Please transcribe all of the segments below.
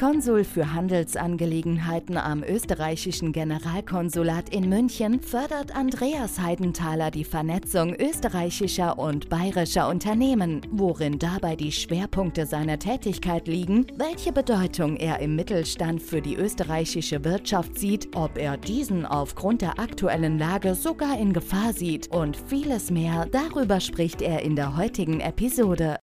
Konsul für Handelsangelegenheiten am österreichischen Generalkonsulat in München fördert Andreas Heidenthaler die Vernetzung österreichischer und bayerischer Unternehmen. Worin dabei die Schwerpunkte seiner Tätigkeit liegen, welche Bedeutung er im Mittelstand für die österreichische Wirtschaft sieht, ob er diesen aufgrund der aktuellen Lage sogar in Gefahr sieht und vieles mehr, darüber spricht er in der heutigen Episode.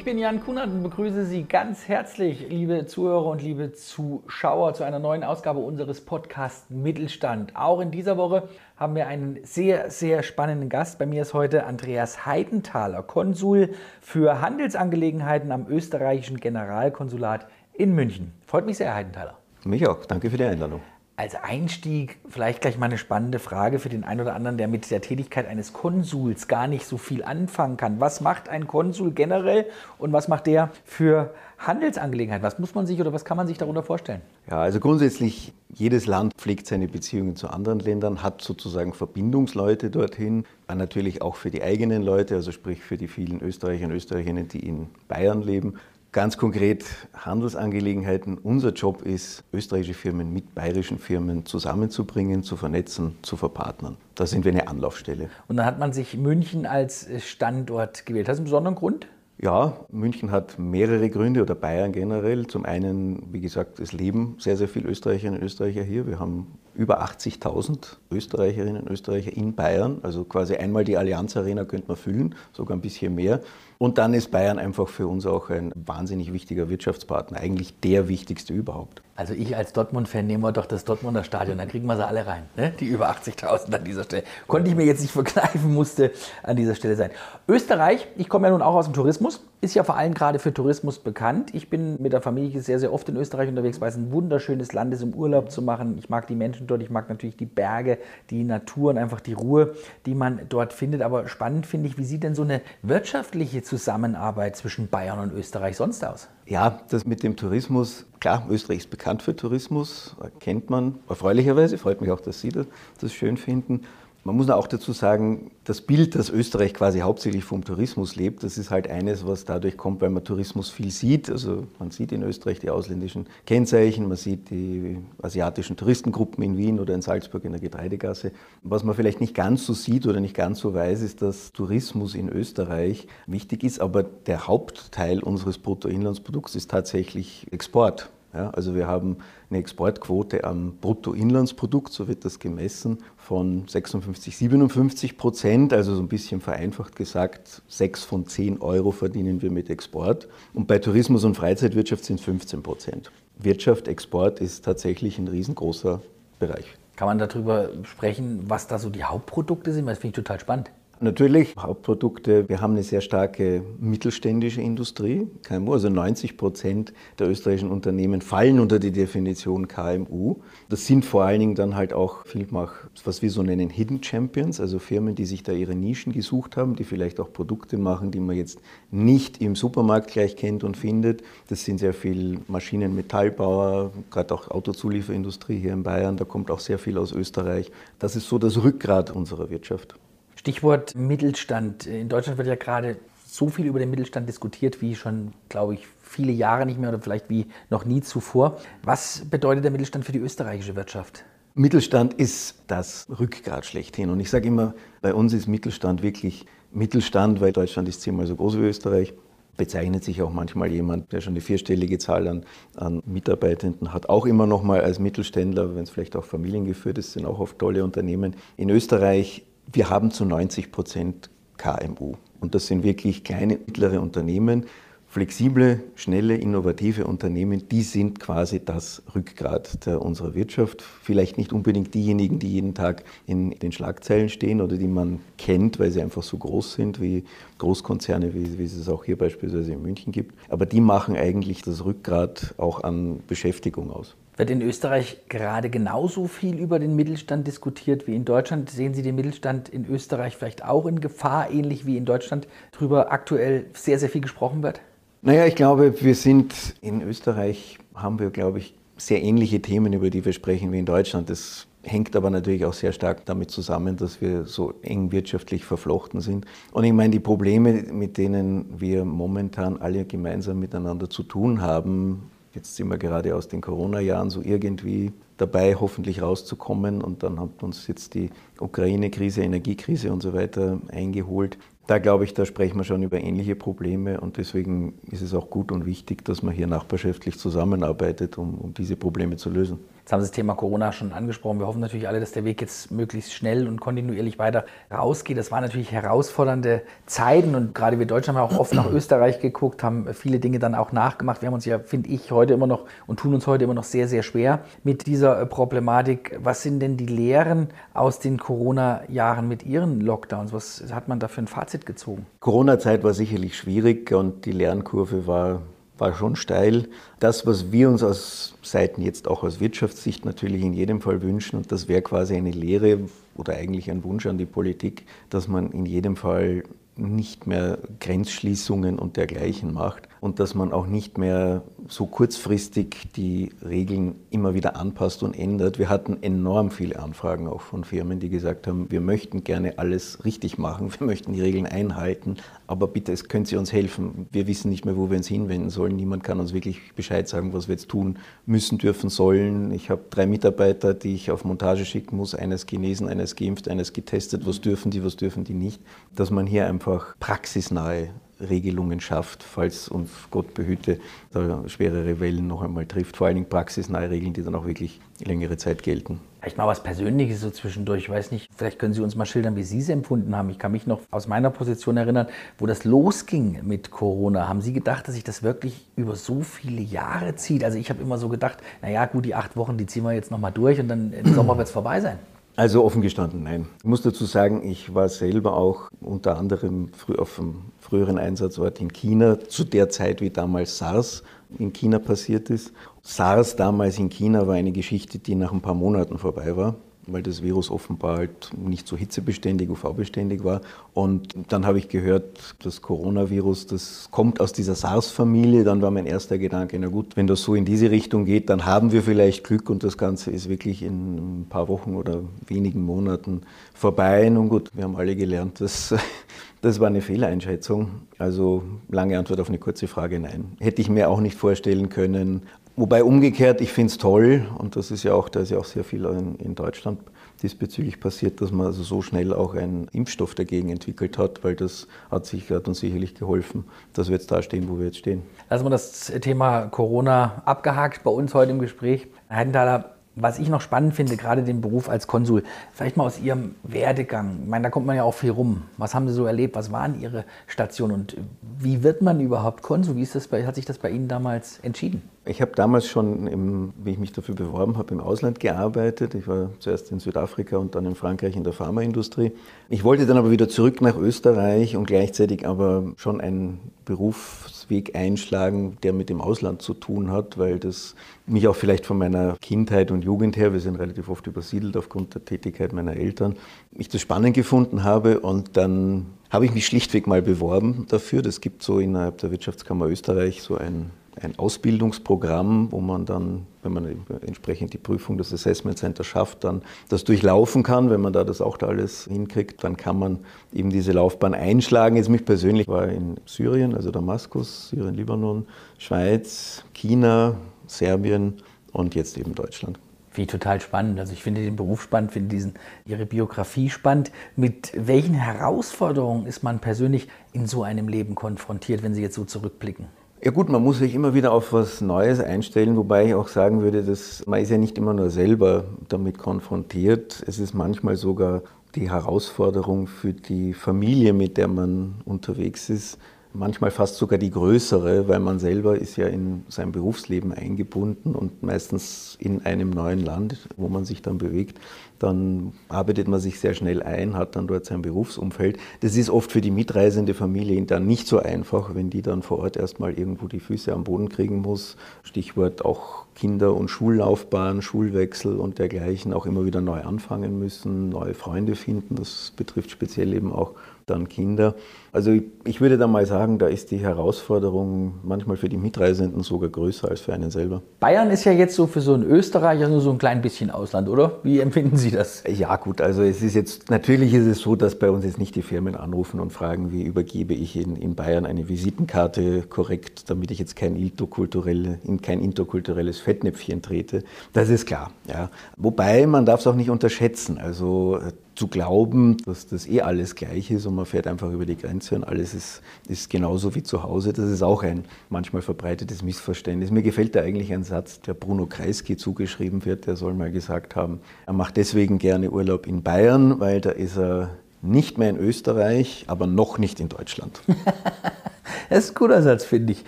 Ich bin Jan Kunert und begrüße Sie ganz herzlich, liebe Zuhörer und liebe Zuschauer, zu einer neuen Ausgabe unseres Podcasts Mittelstand. Auch in dieser Woche haben wir einen sehr, sehr spannenden Gast. Bei mir ist heute Andreas Heidenthaler, Konsul für Handelsangelegenheiten am österreichischen Generalkonsulat in München. Freut mich sehr, Herr Heidenthaler. Mich auch. Danke für die Einladung als Einstieg vielleicht gleich mal eine spannende Frage für den einen oder anderen, der mit der Tätigkeit eines Konsuls gar nicht so viel anfangen kann. Was macht ein Konsul generell und was macht der für Handelsangelegenheiten? Was muss man sich oder was kann man sich darunter vorstellen? Ja, also grundsätzlich, jedes Land pflegt seine Beziehungen zu anderen Ländern, hat sozusagen Verbindungsleute dorthin, natürlich auch für die eigenen Leute, also sprich für die vielen Österreicher und Österreicherinnen, die in Bayern leben. Ganz konkret Handelsangelegenheiten. Unser Job ist, österreichische Firmen mit bayerischen Firmen zusammenzubringen, zu vernetzen, zu verpartnern. Da sind wir eine Anlaufstelle. Und dann hat man sich München als Standort gewählt. Hat das einen besonderen Grund? Ja, München hat mehrere Gründe oder Bayern generell. Zum einen, wie gesagt, es leben sehr, sehr viele Österreicherinnen und Österreicher hier. Wir haben über 80.000 Österreicherinnen und Österreicher in Bayern. Also quasi einmal die Allianz Arena könnte man füllen, sogar ein bisschen mehr. Und dann ist Bayern einfach für uns auch ein wahnsinnig wichtiger Wirtschaftspartner, eigentlich der wichtigste überhaupt. Also ich als Dortmund-Fan nehme wir doch das Dortmunder Stadion, da kriegen wir sie alle rein, ne? die über 80.000 an dieser Stelle. Konnte ich mir jetzt nicht verkneifen, musste an dieser Stelle sein. Österreich, ich komme ja nun auch aus dem Tourismus, ist ja vor allem gerade für Tourismus bekannt. Ich bin mit der Familie sehr, sehr oft in Österreich unterwegs, weil es ein wunderschönes Land ist, um Urlaub zu machen. Ich mag die Menschen dort, ich mag natürlich die Berge, die Natur und einfach die Ruhe, die man dort findet. Aber spannend finde ich, wie sieht denn so eine wirtschaftliche Zusammenarbeit zwischen Bayern und Österreich sonst aus? Ja, das mit dem Tourismus, klar, Österreich ist bekannt für Tourismus, kennt man erfreulicherweise, freut mich auch, dass Sie das schön finden. Man muss auch dazu sagen, das Bild, dass Österreich quasi hauptsächlich vom Tourismus lebt, das ist halt eines, was dadurch kommt, weil man Tourismus viel sieht. Also man sieht in Österreich die ausländischen Kennzeichen, man sieht die asiatischen Touristengruppen in Wien oder in Salzburg in der Getreidegasse. Was man vielleicht nicht ganz so sieht oder nicht ganz so weiß, ist, dass Tourismus in Österreich wichtig ist, aber der Hauptteil unseres Bruttoinlandsprodukts ist tatsächlich Export. Ja, also wir haben eine Exportquote am Bruttoinlandsprodukt, so wird das gemessen, von 56, 57 Prozent, also so ein bisschen vereinfacht gesagt, sechs von zehn Euro verdienen wir mit Export. Und bei Tourismus und Freizeitwirtschaft sind es 15 Prozent. Wirtschaft, Export ist tatsächlich ein riesengroßer Bereich. Kann man darüber sprechen, was da so die Hauptprodukte sind? Das finde ich total spannend. Natürlich, Hauptprodukte. Wir haben eine sehr starke mittelständische Industrie, KMU. Also 90 Prozent der österreichischen Unternehmen fallen unter die Definition KMU. Das sind vor allen Dingen dann halt auch vielfach, was wir so nennen, Hidden Champions, also Firmen, die sich da ihre Nischen gesucht haben, die vielleicht auch Produkte machen, die man jetzt nicht im Supermarkt gleich kennt und findet. Das sind sehr viel Maschinen, Metallbauer, gerade auch Autozulieferindustrie hier in Bayern. Da kommt auch sehr viel aus Österreich. Das ist so das Rückgrat unserer Wirtschaft. Stichwort Mittelstand. In Deutschland wird ja gerade so viel über den Mittelstand diskutiert wie schon, glaube ich, viele Jahre nicht mehr oder vielleicht wie noch nie zuvor. Was bedeutet der Mittelstand für die österreichische Wirtschaft? Mittelstand ist das Rückgrat schlechthin. Und ich sage immer, bei uns ist Mittelstand wirklich Mittelstand, weil Deutschland ist zehnmal so groß wie Österreich. Bezeichnet sich auch manchmal jemand, der schon eine vierstellige Zahl an, an Mitarbeitenden hat, auch immer noch mal als Mittelständler, wenn es vielleicht auch familiengeführt ist, sind auch oft tolle Unternehmen. In Österreich wir haben zu 90 Prozent KMU. Und das sind wirklich kleine, mittlere Unternehmen, flexible, schnelle, innovative Unternehmen, die sind quasi das Rückgrat der, unserer Wirtschaft. Vielleicht nicht unbedingt diejenigen, die jeden Tag in den Schlagzeilen stehen oder die man kennt, weil sie einfach so groß sind wie Großkonzerne, wie, wie es auch hier beispielsweise in München gibt. Aber die machen eigentlich das Rückgrat auch an Beschäftigung aus. Wird in Österreich gerade genauso viel über den Mittelstand diskutiert wie in Deutschland? Sehen Sie den Mittelstand in Österreich vielleicht auch in Gefahr, ähnlich wie in Deutschland, darüber aktuell sehr, sehr viel gesprochen wird? Naja, ich glaube, wir sind in Österreich, haben wir, glaube ich, sehr ähnliche Themen, über die wir sprechen wie in Deutschland. Das hängt aber natürlich auch sehr stark damit zusammen, dass wir so eng wirtschaftlich verflochten sind. Und ich meine, die Probleme, mit denen wir momentan alle gemeinsam miteinander zu tun haben, jetzt sind wir gerade aus den Corona-Jahren so irgendwie dabei, hoffentlich rauszukommen. Und dann hat uns jetzt die Ukraine-Krise, Energiekrise und so weiter eingeholt. Da glaube ich, da sprechen wir schon über ähnliche Probleme und deswegen ist es auch gut und wichtig, dass man hier nachbarschaftlich zusammenarbeitet, um, um diese Probleme zu lösen. Jetzt haben Sie das Thema Corona schon angesprochen. Wir hoffen natürlich alle, dass der Weg jetzt möglichst schnell und kontinuierlich weiter rausgeht. Das waren natürlich herausfordernde Zeiten und gerade wir Deutschen haben auch oft nach Österreich geguckt, haben viele Dinge dann auch nachgemacht. Wir haben uns ja, finde ich, heute immer noch und tun uns heute immer noch sehr, sehr schwer mit dieser Problematik. Was sind denn die Lehren aus den Corona-Jahren mit Ihren Lockdowns? Was hat man da für ein Fazit gezogen? Corona-Zeit war sicherlich schwierig und die Lernkurve war war schon steil. Das, was wir uns aus Seiten jetzt auch aus Wirtschaftssicht natürlich in jedem Fall wünschen, und das wäre quasi eine Lehre oder eigentlich ein Wunsch an die Politik, dass man in jedem Fall nicht mehr Grenzschließungen und dergleichen macht und dass man auch nicht mehr so kurzfristig die Regeln immer wieder anpasst und ändert. Wir hatten enorm viele Anfragen auch von Firmen, die gesagt haben, wir möchten gerne alles richtig machen, wir möchten die Regeln einhalten, aber bitte, es können Sie uns helfen. Wir wissen nicht mehr, wo wir uns hinwenden sollen. Niemand kann uns wirklich Bescheid sagen, was wir jetzt tun müssen, dürfen, sollen. Ich habe drei Mitarbeiter, die ich auf Montage schicken muss, eines genesen, eines geimpft, eines getestet. Was dürfen die, was dürfen die nicht? Dass man hier einfach praxisnahe Regelungen schafft, falls uns Gott behüte, da schwerere Wellen noch einmal trifft. Vor allen Dingen praxisnahe Regeln, die dann auch wirklich längere Zeit gelten. Vielleicht mal was Persönliches so zwischendurch. Ich weiß nicht, vielleicht können Sie uns mal schildern, wie Sie es empfunden haben. Ich kann mich noch aus meiner Position erinnern, wo das losging mit Corona. Haben Sie gedacht, dass sich das wirklich über so viele Jahre zieht? Also ich habe immer so gedacht, naja gut, die acht Wochen, die ziehen wir jetzt nochmal durch und dann im Sommer wird es vorbei sein. Also offen gestanden, nein. Ich muss dazu sagen, ich war selber auch unter anderem auf einem früheren Einsatzort in China, zu der Zeit, wie damals SARS in China passiert ist. SARS damals in China war eine Geschichte, die nach ein paar Monaten vorbei war weil das Virus offenbar halt nicht so hitzebeständig, UV-beständig war. Und dann habe ich gehört, das Coronavirus, das kommt aus dieser SARS-Familie. Dann war mein erster Gedanke, na gut, wenn das so in diese Richtung geht, dann haben wir vielleicht Glück und das Ganze ist wirklich in ein paar Wochen oder wenigen Monaten vorbei. Nun gut, wir haben alle gelernt, dass das war eine Fehleinschätzung. Also lange Antwort auf eine kurze Frage, nein. Hätte ich mir auch nicht vorstellen können. Wobei umgekehrt, ich finde es toll, und das ist ja auch, da ist ja auch sehr viel in, in Deutschland diesbezüglich passiert, dass man also so schnell auch einen Impfstoff dagegen entwickelt hat, weil das hat, sich, hat uns sicherlich geholfen, dass wir jetzt da stehen, wo wir jetzt stehen. Lassen wir das Thema Corona abgehakt bei uns heute im Gespräch. Herr Heidenthaler, was ich noch spannend finde, gerade den Beruf als Konsul, vielleicht mal aus Ihrem Werdegang. Ich meine, da kommt man ja auch viel rum. Was haben Sie so erlebt? Was waren Ihre Stationen und wie wird man überhaupt Konsul? Wie ist das bei, hat sich das bei Ihnen damals entschieden? Ich habe damals schon, im, wie ich mich dafür beworben habe, im Ausland gearbeitet. Ich war zuerst in Südafrika und dann in Frankreich in der Pharmaindustrie. Ich wollte dann aber wieder zurück nach Österreich und gleichzeitig aber schon einen Berufsweg einschlagen, der mit dem Ausland zu tun hat, weil das mich auch vielleicht von meiner Kindheit und Jugend her, wir sind relativ oft übersiedelt aufgrund der Tätigkeit meiner Eltern, ich das spannend gefunden habe und dann habe ich mich schlichtweg mal beworben dafür. Das gibt so innerhalb der Wirtschaftskammer Österreich so ein ein Ausbildungsprogramm, wo man dann, wenn man entsprechend die Prüfung des Assessment Center schafft, dann das durchlaufen kann. Wenn man da das auch da alles hinkriegt, dann kann man eben diese Laufbahn einschlagen. Jetzt mich persönlich war in Syrien, also Damaskus, Syrien, Libanon, Schweiz, China, Serbien und jetzt eben Deutschland. Wie total spannend. Also ich finde den Beruf spannend, finde diesen, Ihre Biografie spannend. Mit welchen Herausforderungen ist man persönlich in so einem Leben konfrontiert, wenn Sie jetzt so zurückblicken? Ja gut, man muss sich immer wieder auf was Neues einstellen, wobei ich auch sagen würde, dass man ist ja nicht immer nur selber damit konfrontiert. Es ist manchmal sogar die Herausforderung für die Familie, mit der man unterwegs ist, manchmal fast sogar die größere, weil man selber ist ja in sein Berufsleben eingebunden und meistens in einem neuen Land, wo man sich dann bewegt, dann arbeitet man sich sehr schnell ein, hat dann dort sein Berufsumfeld. Das ist oft für die mitreisende Familie dann nicht so einfach, wenn die dann vor Ort erstmal irgendwo die Füße am Boden kriegen muss. Stichwort auch Kinder- und Schullaufbahn, Schulwechsel und dergleichen auch immer wieder neu anfangen müssen, neue Freunde finden. Das betrifft speziell eben auch dann Kinder. Also ich würde da mal sagen, da ist die Herausforderung manchmal für die Mitreisenden sogar größer als für einen selber. Bayern ist ja jetzt so für so einen Österreicher nur so ein klein bisschen Ausland, oder? Wie empfinden Sie das? Ja gut, also es ist jetzt, natürlich ist es so, dass bei uns jetzt nicht die Firmen anrufen und fragen, wie übergebe ich in, in Bayern eine Visitenkarte korrekt, damit ich jetzt kein, interkulturelle, in kein interkulturelles Fettnäpfchen trete. Das ist klar. Ja. Wobei man darf es auch nicht unterschätzen. Also zu glauben, dass das eh alles gleich ist und man fährt einfach über die Grenze und alles ist, ist genauso wie zu Hause. Das ist auch ein manchmal verbreitetes Missverständnis. Mir gefällt da eigentlich ein Satz, der Bruno Kreisky zugeschrieben wird, der soll mal gesagt haben, er macht deswegen gerne Urlaub in Bayern, weil da ist er nicht mehr in Österreich, aber noch nicht in Deutschland. Das ist ein guter Satz, finde ich.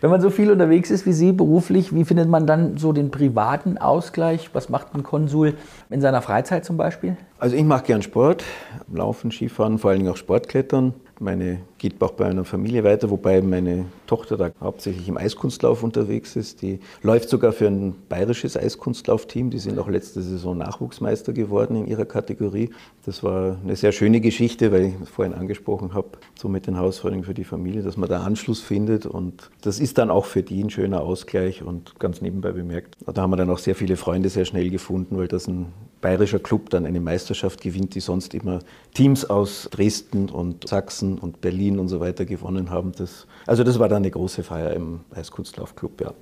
Wenn man so viel unterwegs ist wie Sie beruflich, wie findet man dann so den privaten Ausgleich? Was macht ein Konsul in seiner Freizeit zum Beispiel? Also ich mache gern Sport, Laufen, Skifahren, vor allen Dingen auch Sportklettern. Meine geht auch bei einer Familie weiter, wobei meine Tochter da hauptsächlich im Eiskunstlauf unterwegs ist. Die läuft sogar für ein bayerisches Eiskunstlaufteam. Die sind auch letzte Saison Nachwuchsmeister geworden in ihrer Kategorie. Das war eine sehr schöne Geschichte, weil ich es vorhin angesprochen habe, so mit den Herausforderungen für die Familie, dass man da Anschluss findet. Und das ist dann auch für die ein schöner Ausgleich und ganz nebenbei bemerkt. Da haben wir dann auch sehr viele Freunde sehr schnell gefunden, weil das ein bayerischer Club dann eine Meisterschaft gewinnt, die sonst immer Teams aus Dresden und Sachsen und Berlin und so weiter gewonnen haben. Das, also das war dann eine große Feier im Eiskunstlaufclub, ja.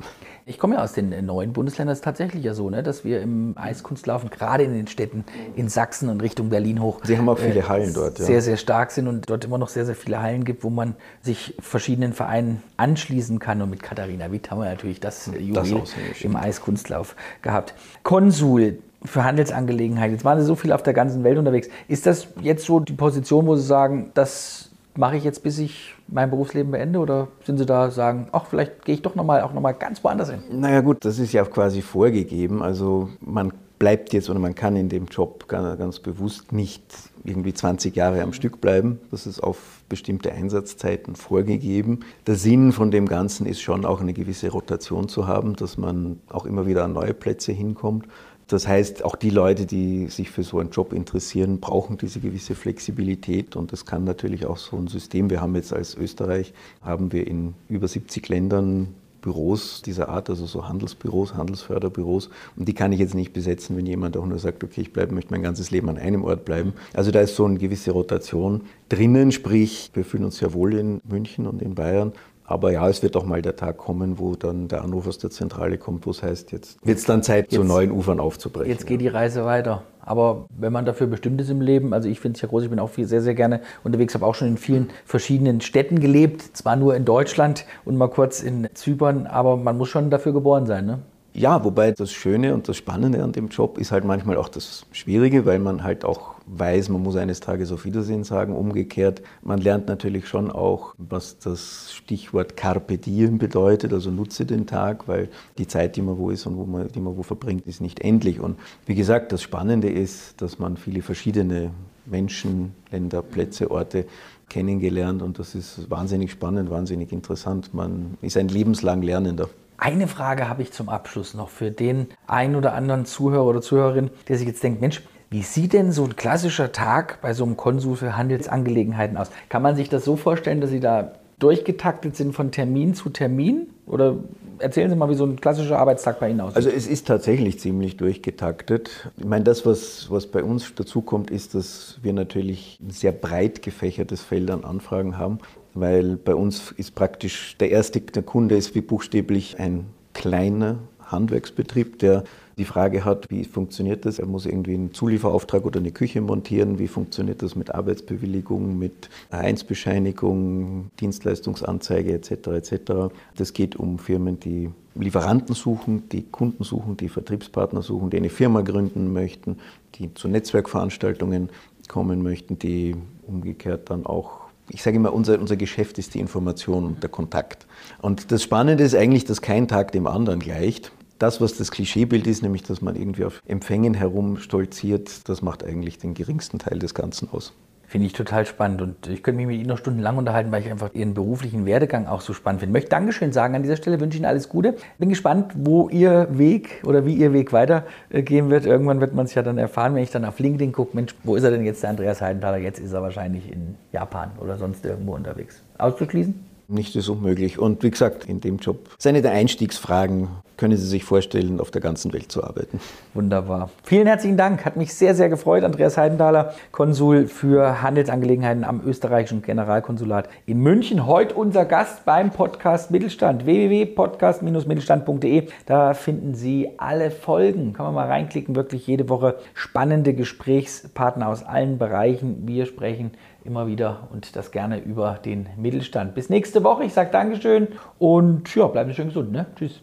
Ich komme ja aus den neuen Bundesländern. Es ist tatsächlich ja so, ne, dass wir im Eiskunstlaufen, gerade in den Städten in Sachsen und Richtung Berlin hoch, Sie haben auch viele äh, Hallen dort, ja. sehr, sehr stark sind und dort immer noch sehr, sehr viele Hallen gibt, wo man sich verschiedenen Vereinen anschließen kann. Und mit Katharina Witt haben wir natürlich das Juwel im Eiskunstlauf gehabt. Konsul, für Handelsangelegenheiten. Jetzt waren Sie so viel auf der ganzen Welt unterwegs. Ist das jetzt so die Position, wo Sie sagen, das mache ich jetzt, bis ich mein Berufsleben beende? Oder sind Sie da sagen, ach, vielleicht gehe ich doch nochmal auch nochmal ganz woanders hin? Naja gut, das ist ja quasi vorgegeben. Also man bleibt jetzt oder man kann in dem Job ganz, ganz bewusst nicht irgendwie 20 Jahre am Stück bleiben. Das ist auf bestimmte Einsatzzeiten vorgegeben. Der Sinn von dem Ganzen ist schon auch eine gewisse Rotation zu haben, dass man auch immer wieder an neue Plätze hinkommt. Das heißt, auch die Leute, die sich für so einen Job interessieren, brauchen diese gewisse Flexibilität und das kann natürlich auch so ein System. Wir haben jetzt als Österreich, haben wir in über 70 Ländern Büros dieser Art, also so Handelsbüros, Handelsförderbüros. Und die kann ich jetzt nicht besetzen, wenn jemand auch nur sagt, okay, ich bleibe, möchte mein ganzes Leben an einem Ort bleiben. Also da ist so eine gewisse Rotation drinnen, sprich, wir fühlen uns sehr wohl in München und in Bayern. Aber ja, es wird auch mal der Tag kommen, wo dann der Anruf aus der Zentrale kommt, wo es heißt, jetzt wird es dann Zeit, jetzt, zu neuen Ufern aufzubrechen. Jetzt geht die Reise weiter. Aber wenn man dafür bestimmt ist im Leben, also ich finde es ja groß, ich bin auch viel, sehr, sehr gerne unterwegs, habe auch schon in vielen verschiedenen Städten gelebt, zwar nur in Deutschland und mal kurz in Zypern, aber man muss schon dafür geboren sein, ne? Ja, wobei das Schöne und das Spannende an dem Job ist halt manchmal auch das Schwierige, weil man halt auch weiß, man muss eines Tages auf Wiedersehen sagen. Umgekehrt, man lernt natürlich schon auch, was das Stichwort Carpe Diem bedeutet, also nutze den Tag, weil die Zeit, die man wo ist und wo man, die man wo verbringt, ist nicht endlich. Und wie gesagt, das Spannende ist, dass man viele verschiedene Menschen, Länder, Plätze, Orte kennengelernt und das ist wahnsinnig spannend, wahnsinnig interessant. Man ist ein lebenslang Lernender. Eine Frage habe ich zum Abschluss noch für den einen oder anderen Zuhörer oder Zuhörerin, der sich jetzt denkt, Mensch, wie sieht denn so ein klassischer Tag bei so einem Konsul für Handelsangelegenheiten aus? Kann man sich das so vorstellen, dass Sie da durchgetaktet sind von Termin zu Termin? Oder erzählen Sie mal, wie so ein klassischer Arbeitstag bei Ihnen aussieht. Also es ist tatsächlich ziemlich durchgetaktet. Ich meine, das, was, was bei uns dazukommt, ist, dass wir natürlich ein sehr breit gefächertes Feld an Anfragen haben weil bei uns ist praktisch der erste der Kunde ist wie buchstäblich ein kleiner Handwerksbetrieb, der die Frage hat, wie funktioniert das? Er muss irgendwie einen Zulieferauftrag oder eine Küche montieren. Wie funktioniert das mit Arbeitsbewilligung, mit Vereinsbescheinigung, Dienstleistungsanzeige etc. etc. Das geht um Firmen, die Lieferanten suchen, die Kunden suchen, die Vertriebspartner suchen, die eine Firma gründen möchten, die zu Netzwerkveranstaltungen kommen möchten, die umgekehrt dann auch ich sage immer, unser, unser Geschäft ist die Information und der Kontakt. Und das Spannende ist eigentlich, dass kein Tag dem anderen gleicht. Das, was das Klischeebild ist, nämlich dass man irgendwie auf Empfängen herumstolziert, das macht eigentlich den geringsten Teil des Ganzen aus. Finde ich total spannend und ich könnte mich mit Ihnen noch stundenlang unterhalten, weil ich einfach Ihren beruflichen Werdegang auch so spannend finde. Ich möchte Dankeschön sagen an dieser Stelle, wünsche Ihnen alles Gute. Bin gespannt, wo Ihr Weg oder wie Ihr Weg weitergehen wird. Irgendwann wird man es ja dann erfahren, wenn ich dann auf LinkedIn gucke, Mensch, wo ist er denn jetzt, der Andreas Heidenthaler? Jetzt ist er wahrscheinlich in Japan oder sonst irgendwo unterwegs. Auszuschließen? Nicht ist unmöglich. Und wie gesagt, in dem Job, seine der Einstiegsfragen, können Sie sich vorstellen, auf der ganzen Welt zu arbeiten. Wunderbar. Vielen herzlichen Dank. Hat mich sehr, sehr gefreut. Andreas Heidenthaler, Konsul für Handelsangelegenheiten am österreichischen Generalkonsulat in München. Heute unser Gast beim Podcast Mittelstand. www.podcast-mittelstand.de. Da finden Sie alle Folgen. Kann man mal reinklicken. Wirklich jede Woche spannende Gesprächspartner aus allen Bereichen. Wir sprechen immer wieder und das gerne über den Mittelstand. Bis nächste Woche. Ich sage Dankeschön und ja, bleiben Sie schön gesund. Ne? Tschüss.